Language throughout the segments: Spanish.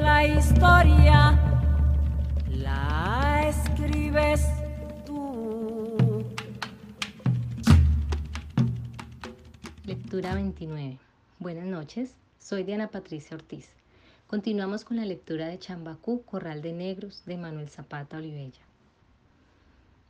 La historia. 29. Buenas noches, soy Diana Patricia Ortiz. Continuamos con la lectura de Chambacú, Corral de Negros, de Manuel Zapata Olivella.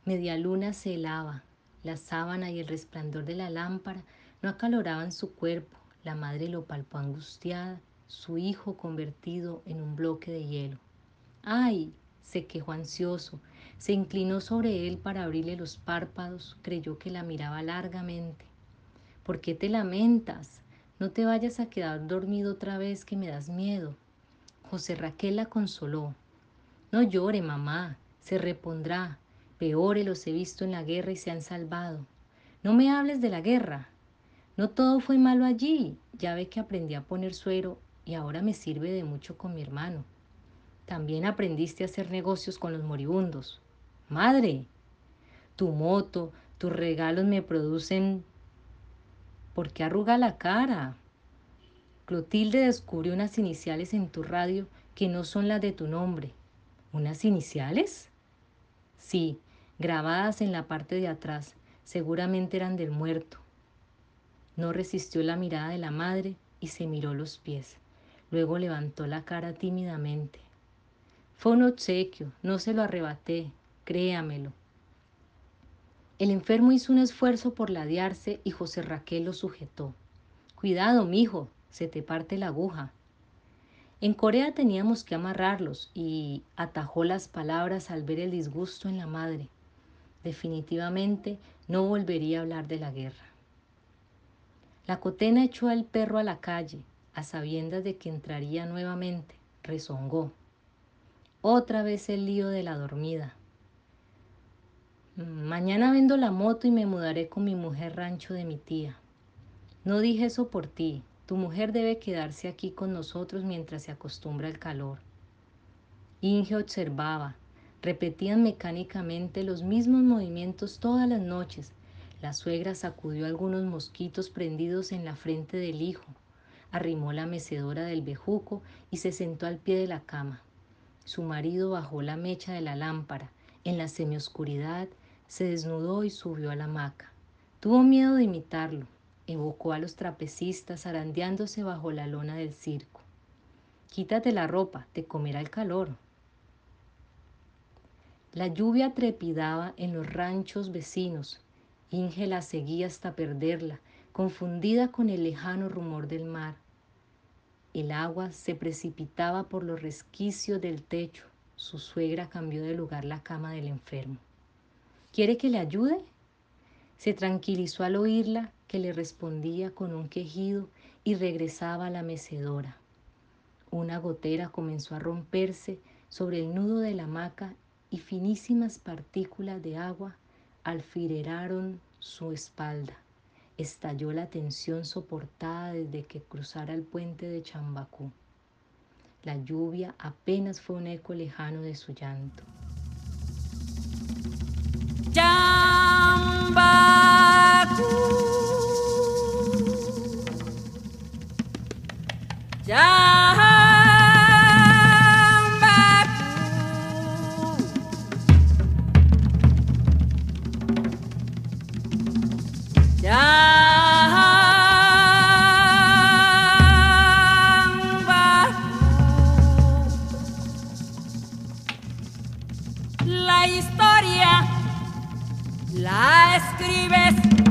Media luna se helaba, la sábana y el resplandor de la lámpara no acaloraban su cuerpo, la madre lo palpó angustiada, su hijo convertido en un bloque de hielo. ¡Ay! Se quejó ansioso, se inclinó sobre él para abrirle los párpados, creyó que la miraba largamente. ¿Por qué te lamentas? No te vayas a quedar dormido otra vez que me das miedo. José Raquel la consoló. No llore, mamá, se repondrá. Peores los he visto en la guerra y se han salvado. No me hables de la guerra. No todo fue malo allí. Ya ve que aprendí a poner suero y ahora me sirve de mucho con mi hermano. También aprendiste a hacer negocios con los moribundos. Madre, tu moto, tus regalos me producen ¿Por qué arruga la cara? Clotilde descubrió unas iniciales en tu radio que no son las de tu nombre. ¿Unas iniciales? Sí, grabadas en la parte de atrás. Seguramente eran del muerto. No resistió la mirada de la madre y se miró los pies. Luego levantó la cara tímidamente. Fue un obsequio, no se lo arrebaté, créamelo. El enfermo hizo un esfuerzo por ladearse y José Raquel lo sujetó. Cuidado, mijo, se te parte la aguja. En Corea teníamos que amarrarlos y atajó las palabras al ver el disgusto en la madre. Definitivamente no volvería a hablar de la guerra. La cotena echó al perro a la calle, a sabiendas de que entraría nuevamente. Rezongó. Otra vez el lío de la dormida. Mañana vendo la moto y me mudaré con mi mujer rancho de mi tía. No dije eso por ti. Tu mujer debe quedarse aquí con nosotros mientras se acostumbra al calor. Inge observaba. Repetían mecánicamente los mismos movimientos todas las noches. La suegra sacudió algunos mosquitos prendidos en la frente del hijo, arrimó la mecedora del bejuco y se sentó al pie de la cama. Su marido bajó la mecha de la lámpara. En la semioscuridad se desnudó y subió a la hamaca. Tuvo miedo de imitarlo. Evocó a los trapecistas arandeándose bajo la lona del circo. Quítate la ropa, te comerá el calor. La lluvia trepidaba en los ranchos vecinos. Inge la seguía hasta perderla, confundida con el lejano rumor del mar. El agua se precipitaba por los resquicios del techo. Su suegra cambió de lugar la cama del enfermo. ¿Quiere que le ayude? Se tranquilizó al oírla, que le respondía con un quejido y regresaba a la mecedora. Una gotera comenzó a romperse sobre el nudo de la hamaca y finísimas partículas de agua alfireraron su espalda. Estalló la tensión soportada desde que cruzara el puente de Chambacú. La lluvia apenas fue un eco lejano de su llanto. La historia la escribes